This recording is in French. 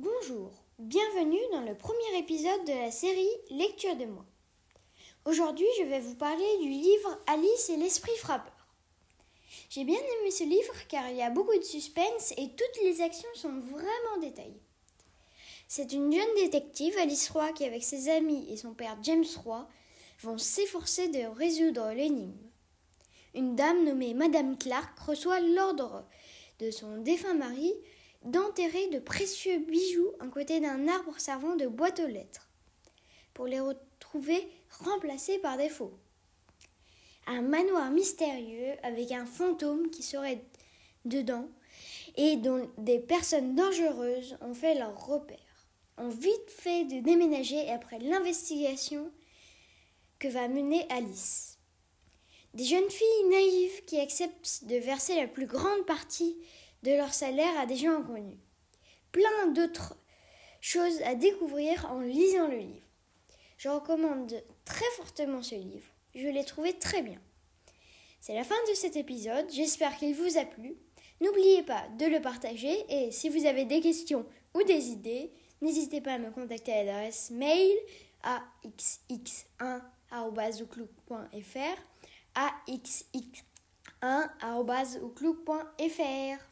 Bonjour, bienvenue dans le premier épisode de la série Lecture de moi. Aujourd'hui, je vais vous parler du livre Alice et l'esprit frappeur. J'ai bien aimé ce livre car il y a beaucoup de suspense et toutes les actions sont vraiment détaillées. C'est une jeune détective, Alice Roy, qui avec ses amis et son père James Roy vont s'efforcer de résoudre l'énigme. Une dame nommée Madame Clark reçoit l'ordre de son défunt mari d'enterrer de précieux bijoux à côté d'un arbre servant de boîte aux lettres, pour les retrouver remplacés par des faux. Un manoir mystérieux avec un fantôme qui serait dedans et dont des personnes dangereuses ont fait leur repère ont vite fait de déménager après l'investigation que va mener Alice. Des jeunes filles naïves qui acceptent de verser la plus grande partie de leur salaire à des gens inconnus. Plein d'autres choses à découvrir en lisant le livre. Je recommande très fortement ce livre. Je l'ai trouvé très bien. C'est la fin de cet épisode. J'espère qu'il vous a plu. N'oubliez pas de le partager et si vous avez des questions ou des idées, N'hésitez pas à me contacter à l'adresse mail à xx1.outlook.fr à xx1.outlook.fr